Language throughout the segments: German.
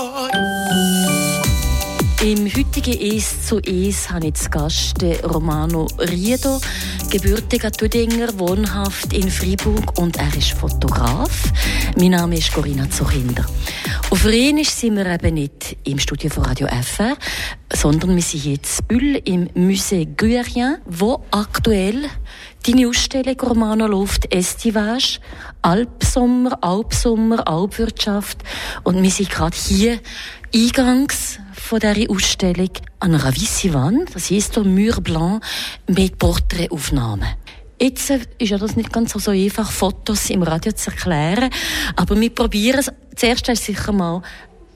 Oh, Im heutigen «Es zu Es» habe ich zu Gast Romano Riedo, gebürtiger Tüdinger, wohnhaft in Freiburg und er ist Fotograf. Mein Name ist Corinna Zuchinder. Auf Rhenisch sind wir eben nicht im Studio von Radio FR, sondern wir sind jetzt Bull im Musée Guerien, wo aktuell deine Ausstellung Romano läuft Estivage, Alpsommer, Alpsommer, Alpwirtschaft und wir sind gerade hier eingangs von dieser Ausstellung an einer weißen Wand, das heisst der Mur Blanc, mit Porträtaufnahmen. Jetzt äh, ist ja das nicht ganz so einfach, Fotos im Radio zu erklären, aber wir probieren es. Zuerst ist sicher mal,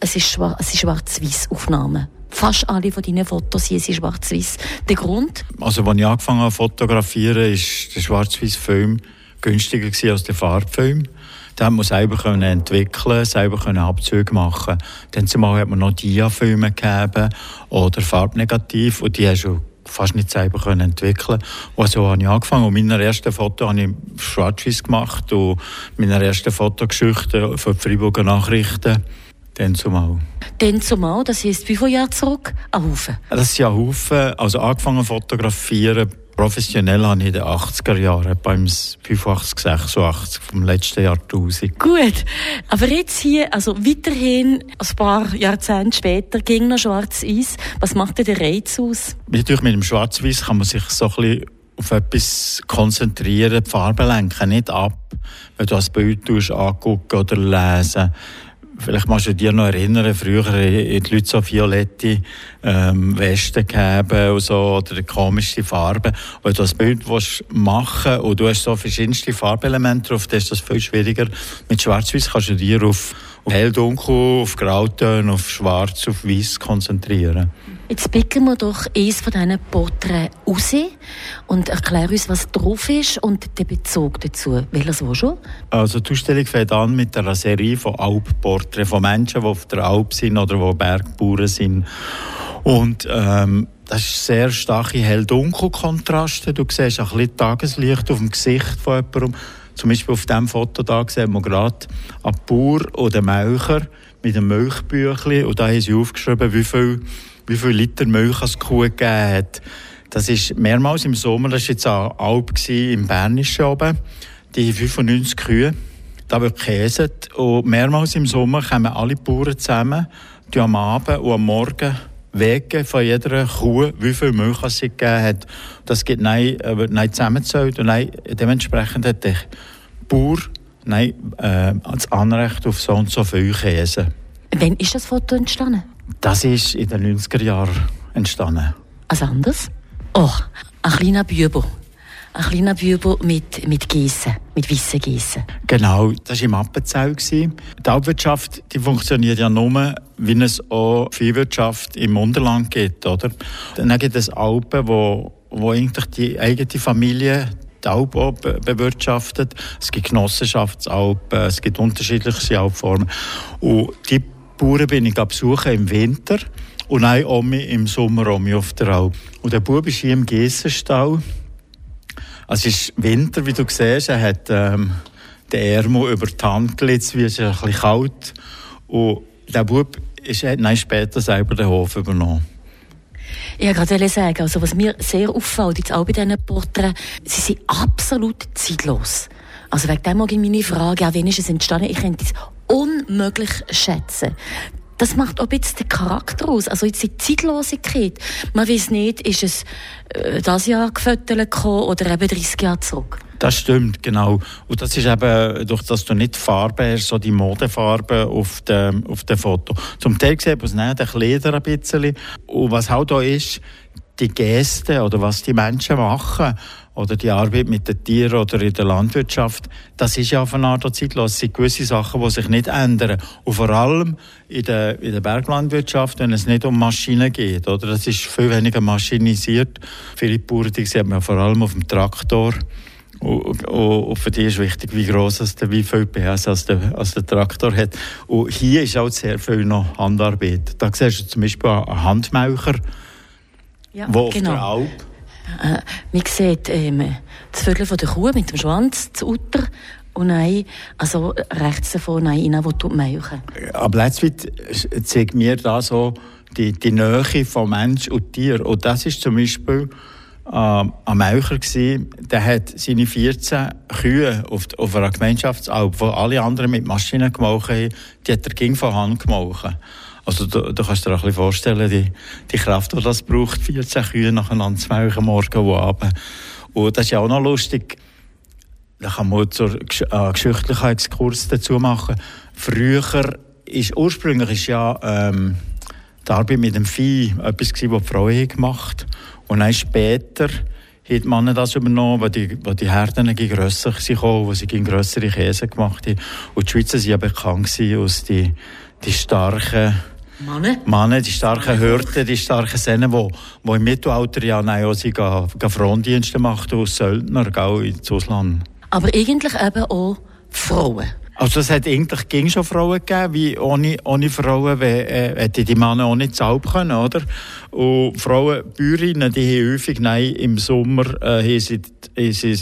es ist, schwar ist schwarz-weiß Aufnahmen. Fast alle von deinen Fotos hier sind schwarz-weiß. Der Grund? Also, als ich angefangen habe zu fotografieren, ist der schwarz-weiß Film günstiger als der Farbfilm. Da hat man selber können entwickeln, selber können Abzüge machen. Dann zumal hat man noch Dia-Filme gegeben oder Farbnegativ und die hast du fast nicht selber können entwickeln. Und so habe ich angefangen. Und meine ersten Foto habe ich schwarz gemacht und meine ersten Fotogeschichten für die Freiburger Nachrichten dann zumal. Dann zumal, das heisst wie viele Jahre zurück? Ein Haufen? Das ist ja ein Haufen. Also angefangen zu fotografieren Professionell habe ich in den 80er Jahren, beim 85, 86 vom letzten Jahrtausend. Gut, aber jetzt hier, also weiterhin, ein paar Jahrzehnte später, ging noch Schwarz-Weiß. Was macht denn der Reiz aus? Natürlich mit dem Schwarz-Weiß kann man sich so ein bisschen auf etwas konzentrieren, die Farbe lenken, nicht ab, wenn du das Bild angucken oder lesen Vielleicht magst du dir noch erinnern, früher die Leute so violette ähm, Westen gegeben und so, oder komische Farben. Wenn du das Bild machen und du hast so verschiedenste Farbelemente drauf, dann ist das viel schwieriger. Mit Schwarz-Weiß kannst du dir auf, auf hell-dunkel, auf Grautöne, auf Schwarz, auf Weiß konzentrieren. Jetzt picken wir doch eines von diesen Porträts raus und erklären uns, was drauf ist und den Bezug dazu. Welches wo schon? Also die Ausstellung fängt an mit einer Serie von Alpporträts von Menschen, die auf der Alp sind oder die Bergbauern sind. Und ähm, das ist sehr starke Hell-Dunkel-Kontraste. Du siehst ein bisschen Tageslicht auf dem Gesicht von jemandem. Zum Beispiel auf diesem Foto da sieht man gerade einen Bauer oder Melcher mit einem Milchbüchlein. Und da haben sie aufgeschrieben, wie viel wie viele Liter Milch es Kuh gegeben hat. Das ist mehrmals im Sommer, das war jetzt an Alp im Bernischen oben, die 95 Kühe. Da wird gekäset und mehrmals im Sommer kommen alle Bauern zusammen, die am Abend und am Morgen wegen von jeder Kuh, wie viel Milch sie gegeben hat. Das geht nein, äh, wird nein zusammengezählt und nein, dementsprechend hat der Bauer nein, äh, das Anrecht auf so und so viel Käse. Wann ist das Foto entstanden? Das ist in den 90er Jahren entstanden. Was anderes? Oh, ein kleiner Bübel. Ein kleiner Bübel mit, mit Gießen, mit weißen Gießen. Genau, das war im Appenzell. Die Alpwirtschaft die funktioniert ja nur, wie es auch Viehwirtschaft im Unterland gibt. Oder? Dann gibt es Alpen, wo, wo eigentlich die eigene Familie die Alp bewirtschaftet. Es gibt Genossenschaftsalpen, es gibt unterschiedliche Alpformen. Und die Bauern bin ich besuchen im Winter und eine Omi im Sommer Omi auf der Alp. Und der Bub ist hier im Geissenstall. Also es ist Winter, wie du siehst. Er hat ähm, den Ärmel über die Hand gelitzt, wie es ein bisschen kalt. Und der Bub hat nein, später selber den Hof übernommen. Wollte gerade sagen, also was mir sehr auffällt, jetzt auch bei diesen Porträts, sie sind absolut zeitlos. Also wegen dem mag ich meine Frage, auch wenn ist es entstanden, ich könnte es unmöglich schätzen. Das macht auch ein bisschen den Charakter aus. Also jetzt die Zeitlosigkeit. Man weiß nicht, ist es äh, das Jahr gefüttert oder eben 30 Jahre zurück. Das stimmt, genau. Und das ist eben, durch dass du nicht Farbe hast, so die Modefarbe auf dem, auf dem Foto. Zum Teil sieht man es nicht, Leder ein bisschen. Und was halt da ist, die Geste oder was die Menschen machen oder die Arbeit mit den Tieren oder in der Landwirtschaft, das ist ja auf eine Art zeitlos. Es sind gewisse Sachen, die sich nicht ändern. Und vor allem in der, in der Berglandwirtschaft, wenn es nicht um Maschinen geht, oder? Das ist viel weniger maschinisiert. Viele Bauern, die sieht man vor allem auf dem Traktor. Und, und, für die ist wichtig, wie gross der, wie viel PS als der, als der Traktor hat. Und hier ist auch sehr viel noch Handarbeit. Da siehst du zum Beispiel einen Handmelcher, ja, wo auf genau. der Alp äh, man sieht ähm, das Viertel von der Kuh mit dem Schwanz, das Utter, und ein, also rechts davon ein rein, wo du melken. Aber letztlich zeigt mir da so die, die Nähe von Mensch und Tier. Und das ist zum Beispiel äh, ein Melcher der hat seine 14 Kühe auf, auf einer Gemeinschaftsalp, wo alle anderen mit Maschinen gemaucht haben, die hat er ging von Hand gemaucht. Also du, du kannst dir auch ein bisschen vorstellen, die, die Kraft, die das braucht, 14 Kühe nacheinander zu melken, morgen und abend. Und das ist ja auch noch lustig, da kann man zur äh, geschichtlichen Exkurs dazu machen. Früher ist, ursprünglich ist ja ähm, die Arbeit mit dem Vieh etwas gewesen, was die Frauen gemacht Und dann später hat Männer das übernommen, weil die, weil die Herden grösser waren, wo sie grössere Käse gemacht haben. Und die Schweizer waren ja bekannt aus die, die starken Männer. Männer, die starken Hürden, die starken Sehnen, die, die im Mittelalter ja auch sie Frondienste machten als Söldner gell, ins Ausland. Aber eigentlich eben auch Frauen. Also es hat eigentlich ging schon Frauen gegeben, wie ohne, ohne Frauen äh, hätten die Männer auch nicht zaubern können, oder? Und Frauen, Bäuerinnen, die haben häufig nein, im Sommer äh, haben sie, haben sie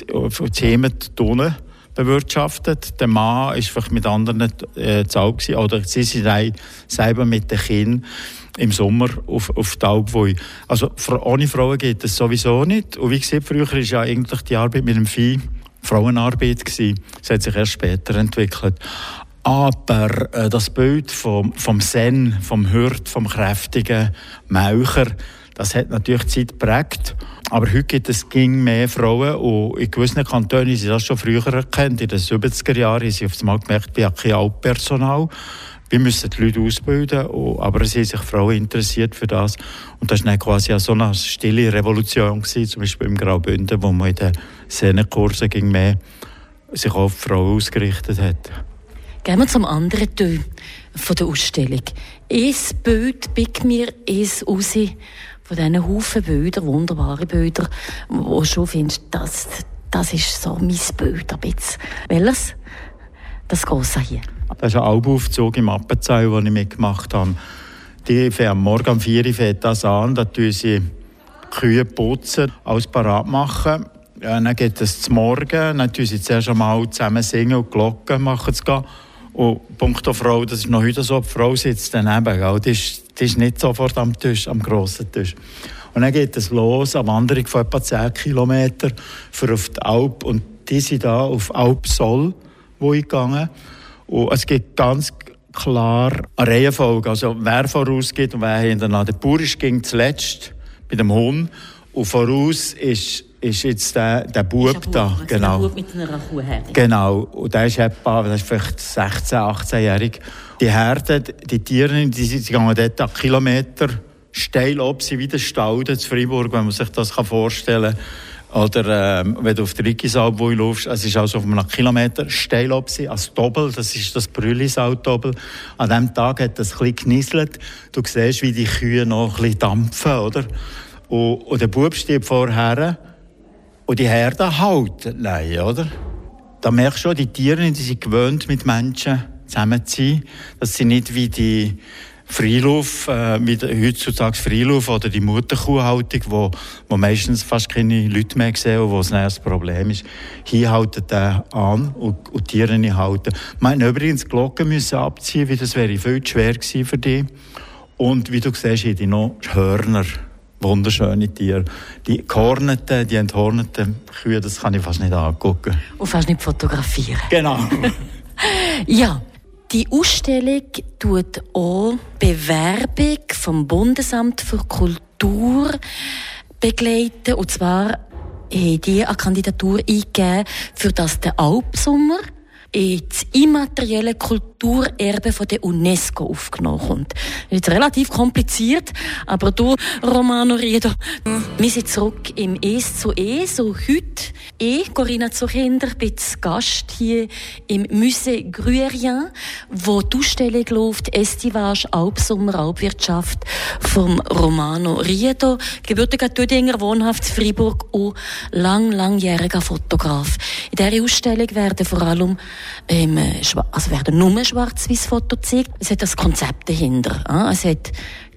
Themen Tonnen bewirtschaftet. Der Mann war vielleicht mit anderen äh, zaub gewesen, oder sie sind selber mit den Kindern im Sommer auf, auf die Alpwoi. Also ohne Frauen geht das sowieso nicht. Und wie gesagt, früher ist ja eigentlich die Arbeit mit dem Vieh Frauenarbeit gewesen. Es hat sich erst später entwickelt. Aber äh, das Bild vom, vom Zen, vom Hirt, vom kräftigen Melcher, das hat natürlich die Zeit geprägt. Aber heute gibt es ging mehr Frauen und in gewissen Kantonen sie das schon früher erkannt. In den 70er Jahren haben sie auf einmal gemerkt, wir haben kein Altpersonal wir müssen die Leute ausbilden, aber es haben sich Frauen interessiert für das. Und das war quasi so eine stille Revolution, gewesen, zum Beispiel im Graubünden, wo man in den Szenenkursen ging mehr sich auf Frauen ausgerichtet hat. Gehen wir zum anderen Teil von der Ausstellung. Ein Bild pickt mir eins raus von diesen Haufen Bilder, wunderbare Bilder, wo du schon findest, das, das ist so mein Bild ein bisschen. Welches? Das große hier. Das ist ein Albaufzug im Appenzell, den ich mitgemacht habe. Die fängt morgen um 4 Uhr fängt das an, da tun sie Kühe putzen, alles parat machen. Ja, dann geht es zum Morgen, dann tun sie zuerst einmal zusammen singen und Glocken machen es gehen. Und Punkt auf Frau, das ist noch heute so, die Frau sitzt daneben, gell? Die, ist, die ist nicht sofort am Tisch, am grossen Tisch. Und dann geht es los, eine Wanderung von etwa 10 Kilometern für auf die Alp. Und die sind da auf Alp Soll, wo ich gegangen und es gibt ganz klar eine Reihenfolge, also wer vorausgeht und wer hinterher. Der Bauer ging zuletzt bei dem Hund und voraus ist, ist jetzt der, der Bub da. Bub, genau. Der Bub mit einer Kuhherde. Genau. Und der ist etwa, das ist vielleicht 16, 18-jährig. Die Herden, die Tiere, die, die gehen dort einen Kilometer steil ob sie wieder Stauden zu Freiburg, wenn man sich das vorstellen kann oder ähm, wenn du auf der Rigisalbui läufst, es ist also auf einem Kilometer steil sie, als Doppel, das ist das Brüllisau-Doppel. An diesem Tag hat es ein bisschen genieselt. Du siehst, wie die Kühe noch ein bisschen dampfen, oder? Und, und der Bub steht vorher und die Herde halten. Nein, oder? Da merkst du schon, die Tiere, die sind gewöhnt, mit Menschen zusammen zu sein. Dass sie nicht wie die Freilauf, äh, mit heutzutage Freilauf oder die Mutterkuhhaltung, wo, wo meistens fast keine Leute mehr sehen und wo es ein Problem ist. Hier halten der an und, und die Tiere halten. Man übrigens die Glocken müssen abziehen, weil das wäre viel zu schwer gewesen für die. Und wie du siehst, haben die noch Hörner. Wunderschöne Tiere. Die gehorneten, die enthorneten Kühe, das kann ich fast nicht angucken. Und fast nicht fotografieren. Genau. ja, die Ausstellung tut auch Bewerbung vom Bundesamt für Kultur begleiten. Und zwar haben die eine Kandidatur eingegeben für das der Alpsommer ins immaterielle Kulturerbe von der UNESCO aufgenommen kommt. Ist relativ kompliziert, aber du, Romano Riedo, wir sind zurück im Es zu Es, so heute. Ich, Corinna Zuchinder, bin Gast hier im Musée Gruerien, wo die Ausstellung läuft, Estivage, Alpsommer, Alpwirtschaft vom Romano Riedo, gebürtiger Tüdinger, wohnhaft in Freiburg und lang, langjähriger Fotograf. In dieser Ausstellung werden vor allem ähm, also werden nur Schwarz-Weiß-Foto gezeigt. Es hat das Konzept dahinter. Es hat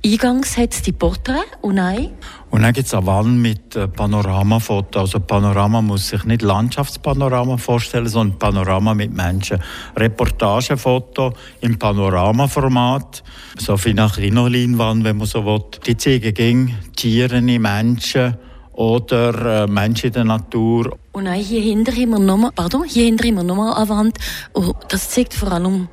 Eingangs hat es die Porträts und dann? Und dann gibt es eine Wand mit äh, Panoramafoto. Also Panorama muss sich nicht Landschaftspanorama vorstellen, sondern Panorama mit Menschen. Reportagefoto im Panoramaformat, so wie nach Rinoleinwand, wenn man so will. Die zeigen gegen Tiere, Menschen oder äh, Menschen in der Natur. Und dann hier hinter immer nochmal, pardon, hier hinter immer nochmal eine Wand. Und das zeigt vor allem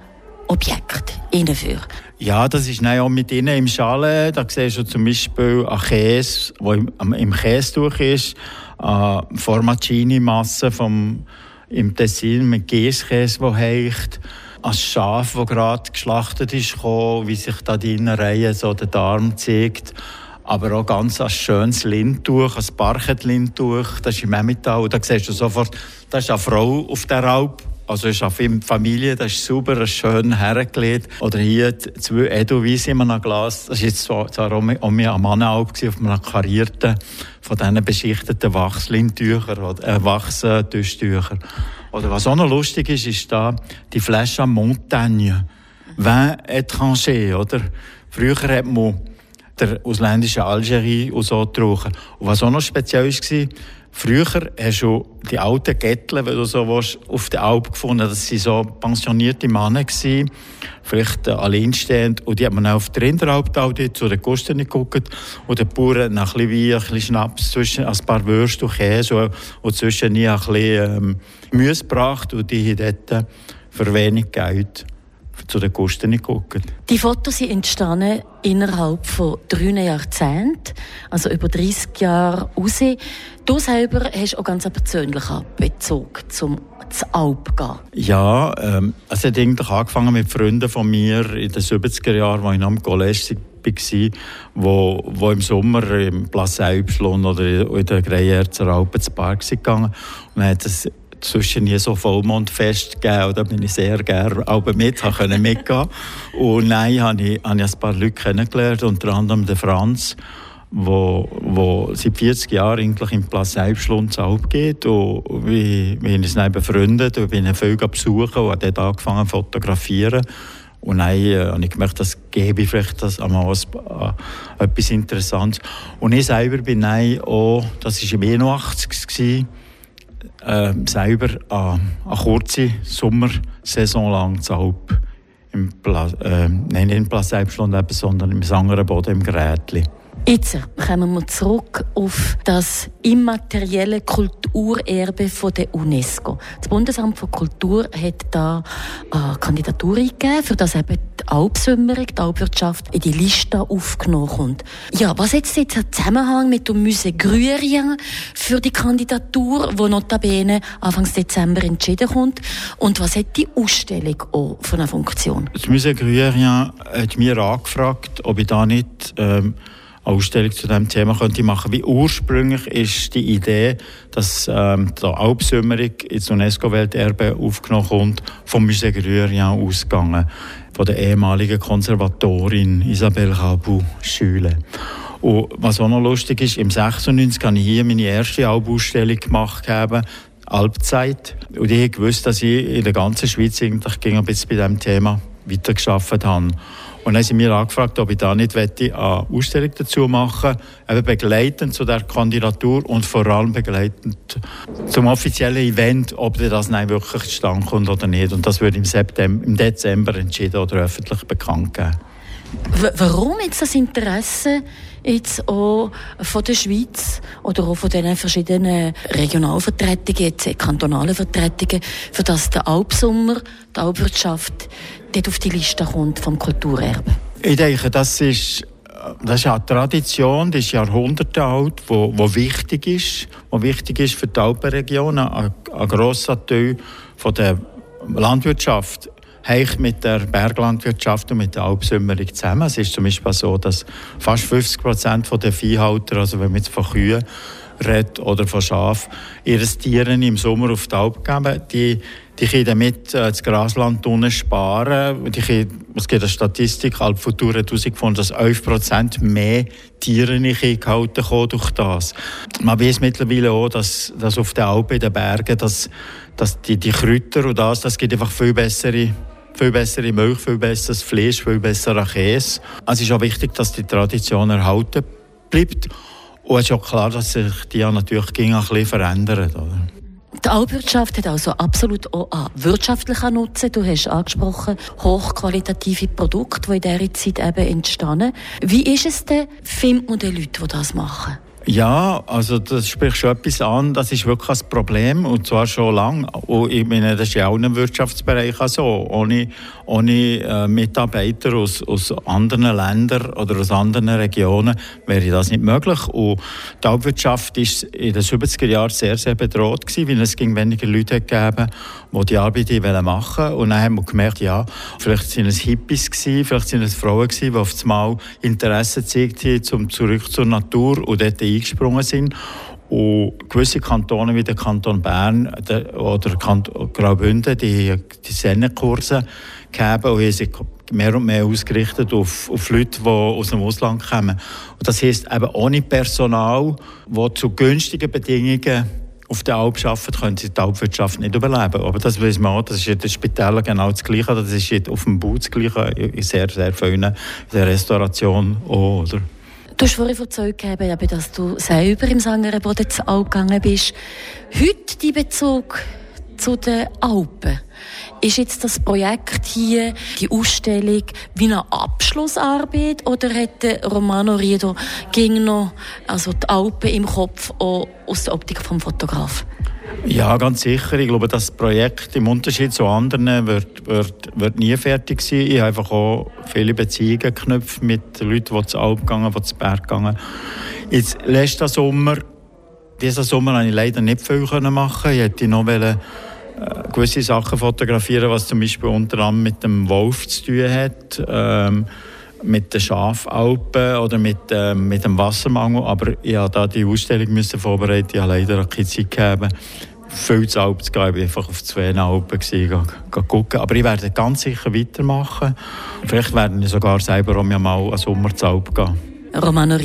Objekte, innenfür. Ja, das ist auch mit ihnen im Schale. Da siehst du zum Beispiel einen Käse, der im, im Käsetuch ist, eine Formaggini-Masse vom, im Tessin mit Käsekäse, der heicht, ein Schaf, das gerade geschlachtet ist, gekommen, wie sich da die Reihe so der Darm zeigt. Aber auch ganz ein schönes Lindtuch, ein Parchet-Lindtuch, das ist im Emmental. Da siehst du sofort, das ist eine Frau auf der Alp also ist auf Familie, das ist super, schön hergelegt. Oder hier zwei Edelweiss in einem Glas. Das war jetzt zwar auch mir am Mannalp auf einem karierten, von diesen beschichteten Wachslintüchern oder äh, Wachstüchtüchern. Oder was auch noch lustig ist, ist da die Flasche Montagne. Vin étranger, oder? Früher hat man der ausländische Algerie und so getrunken. Und was auch noch speziell war, Früher hast du die alten Gettle, wenn du so willst, auf der Alp gefunden. Das waren so pensionierte Männer, gewesen, vielleicht äh, alleinstehend. Und die hat man auch auf der Rinderalp zu den Kosten geguckt. Und der Bauern nach ein bisschen Wein, ein bisschen Schnaps, zwischen ein paar Würste und Käse und zwischen ein bisschen ähm, Gemüse gebracht. Und die haben dort für wenig Geld zu den Kosten geguckt. Die Fotos sind entstanden innerhalb von drei Jahrzehnten, also über 30 Jahre raus. Du selber hast auch ganz einen persönlichen Bezug zum Alp gehen? Ja, ähm, es hat eigentlich angefangen mit Freunden von mir in den 70er Jahren, als ich noch am College war, wo, wo im Sommer im Place Y oder in der Greyerzer Alpen zu Park gegangen. Und dann hat es zwischen nie so Vollmondfest gegeben. Da bin ich sehr gerne aber mit, konnte mitgehen. Und nein, habe ich, habe ich ein paar Leute kennengelernt, unter anderem den Franz, wo, wo seit 40 Jahren eigentlich im Platz Selbstschlund geht. Und wir, wir haben uns dann befreundet und bin ihn viel besuchen und habe dort angefangen zu fotografieren. Und dann äh, habe ich gemerkt, das gebe ich vielleicht das einmal äh, etwas Interessantes. Und ich selber bin dann auch, das war im 81 äh, selber eine, eine kurze Sommersaison lang zu Alp. Im Pla äh, nein, nicht im Place Selbstland, sondern im Sangerenboden im Grätli. Jetzt kommen wir zurück auf das immaterielle Kulturerbe von der UNESCO. Das Bundesamt für Kultur hat da eine Kandidatur eingegeben, für das eben die Alpsümmerung, die Alpwirtschaft in die Liste aufgenommen kommt. Ja, was hat jetzt der Zusammenhang mit dem Musée Gruyerien für die Kandidatur, die notabene Anfang Dezember entschieden kommt? Und was hat die Ausstellung auch für eine Funktion? Das Musée Gruyerien hat mir angefragt, ob ich da nicht ähm, Ausstellung zu diesem Thema könnte machen. Wie ursprünglich ist die Idee, dass ähm, die Alpsümmerung ins UNESCO-Welterbe aufgenommen kommt, vom Musée Gruyerien ausgegangen, von der ehemaligen Konservatorin Isabelle Rabu-Schüle. Und was auch noch lustig ist, im 96 habe ich hier meine erste Albausstellung gemacht haben, Alpzeit. Und ich wusste, dass ich in der ganzen Schweiz eigentlich ein bisschen bei diesem Thema weitergearbeitet habe. Und dann sie mir angefragt, ob ich da nicht eine Ausstellung dazu machen eben begleitend zu der Kandidatur und vor allem begleitend zum offiziellen Event, ob das nein wirklich zustande kommt oder nicht. Und das wird im, September, im Dezember entschieden oder öffentlich bekannt geben. Warum jetzt das Interesse jetzt auch von der Schweiz oder auch von den verschiedenen Regionalvertretungen, jetzt kantonalen Vertretungen, für das der Alpsommer, die Alpwirtschaft dort auf die Liste kommt vom Kulturerbe? Ich denke, das ist das ist eine Tradition, die ist Jahrhunderte alt, wo, wo wichtig ist, wo wichtig ist für die Alpenregion. Ein, ein grosser Teil von der Landwirtschaft hängt mit der Berglandwirtschaft und mit der Alpsümmerung zusammen. Es ist zum Beispiel so, dass fast 50 Prozent der Viehhalter, also wenn man jetzt von Kühen redet oder von Schafen, ihre Tiere im Sommer auf die Alp geben, die die können damit äh, das Grasland unten sparen. Die können, es gibt eine Statistik, Alpfutur hat herausgefunden, dass 11% mehr Tiere gehalten kommen durch das. Man weiß mittlerweile auch, dass, dass auf den Alpen, in den Bergen, dass, dass die, die Kräuter und das, das gibt einfach viel bessere viel bessere Milch, viel besseres Fleisch, viel besserer Käse. Also es ist auch wichtig, dass die Tradition erhalten bleibt. Und es ist auch klar, dass sich die ja natürlich ein bisschen verändern. Oder? Die Alpwirtschaft hat also absolut auch einen wirtschaftlichen Nutzen. Du hast angesprochen, hochqualitative Produkte, die in dieser Zeit eben entstanden. Wie ist es denn, findet man die Leute, die das machen? Ja, also das spricht schon etwas an. Das ist wirklich ein Problem und zwar schon lange. Und ich meine, das ist ja auch im Wirtschaftsbereich so. Ohne, ohne äh, Mitarbeiter aus, aus anderen Ländern oder aus anderen Regionen wäre das nicht möglich. Und die Hauptwirtschaft ist in den 70er Jahren sehr, sehr bedroht gewesen, weil es ging weniger Leute gegeben, die die Arbeit machen. Und dann haben wir gemerkt, ja, vielleicht sind es Hippies gewesen, vielleicht sind es Frauen gewesen, die auf einmal Interesse gezeigt haben, um zurück zur Natur und dort eingesprungen sind. Und gewisse Kantone wie der Kanton Bern oder Kanton Graubünden, die, die Sennenkurse gegeben und haben sich mehr und mehr ausgerichtet auf, auf Leute, die aus dem Ausland kommen. Und das heisst eben ohne Personal, das zu günstigen Bedingungen auf der Alp arbeiten, können sie die Alpwirtschaft nicht überleben. Aber das wissen wir auch, das ist in den Spitälern genau das Gleiche, das ist auf dem Boot das Gleiche, in sehr, sehr vielen, in der Restauration auch, oder? Du hast vorhin erzählt, dass du selber im Sangerenboden zu Alp gegangen bist. Heute die Bezug zu den Alpen. Ist jetzt das Projekt hier, die Ausstellung, wie eine Abschlussarbeit oder hätte Romano Riedo ging noch also die Alpen im Kopf auch aus der Optik vom Fotograf? Ja, ganz sicher. Ich glaube, das Projekt im Unterschied zu anderen wird, wird, wird nie fertig sein. Ich habe einfach auch viele Beziehungen geknüpft mit Leuten, die zu Alp gehen, die zu Berg gehen. Jetzt, letzten Sommer, diesen Sommer konnte ich leider nicht viel machen. Ich hätte noch wollen, äh, gewisse Sachen fotografieren, was zum Beispiel unter anderem mit dem Wolf zu tun hat. Ähm, mit den Schafalpen oder mit, äh, mit dem Wassermangel. Aber ich musste da die Ausstellung müssen vorbereiten. Ich habe leider keine Zeit gegeben, viel zu zu gehen. Ich einfach auf zwei Alpen gewesen. Aber ich werde ganz sicher weitermachen. Vielleicht werde ich sogar selber auch mal einen Sommer zu Alpen gehen. Romano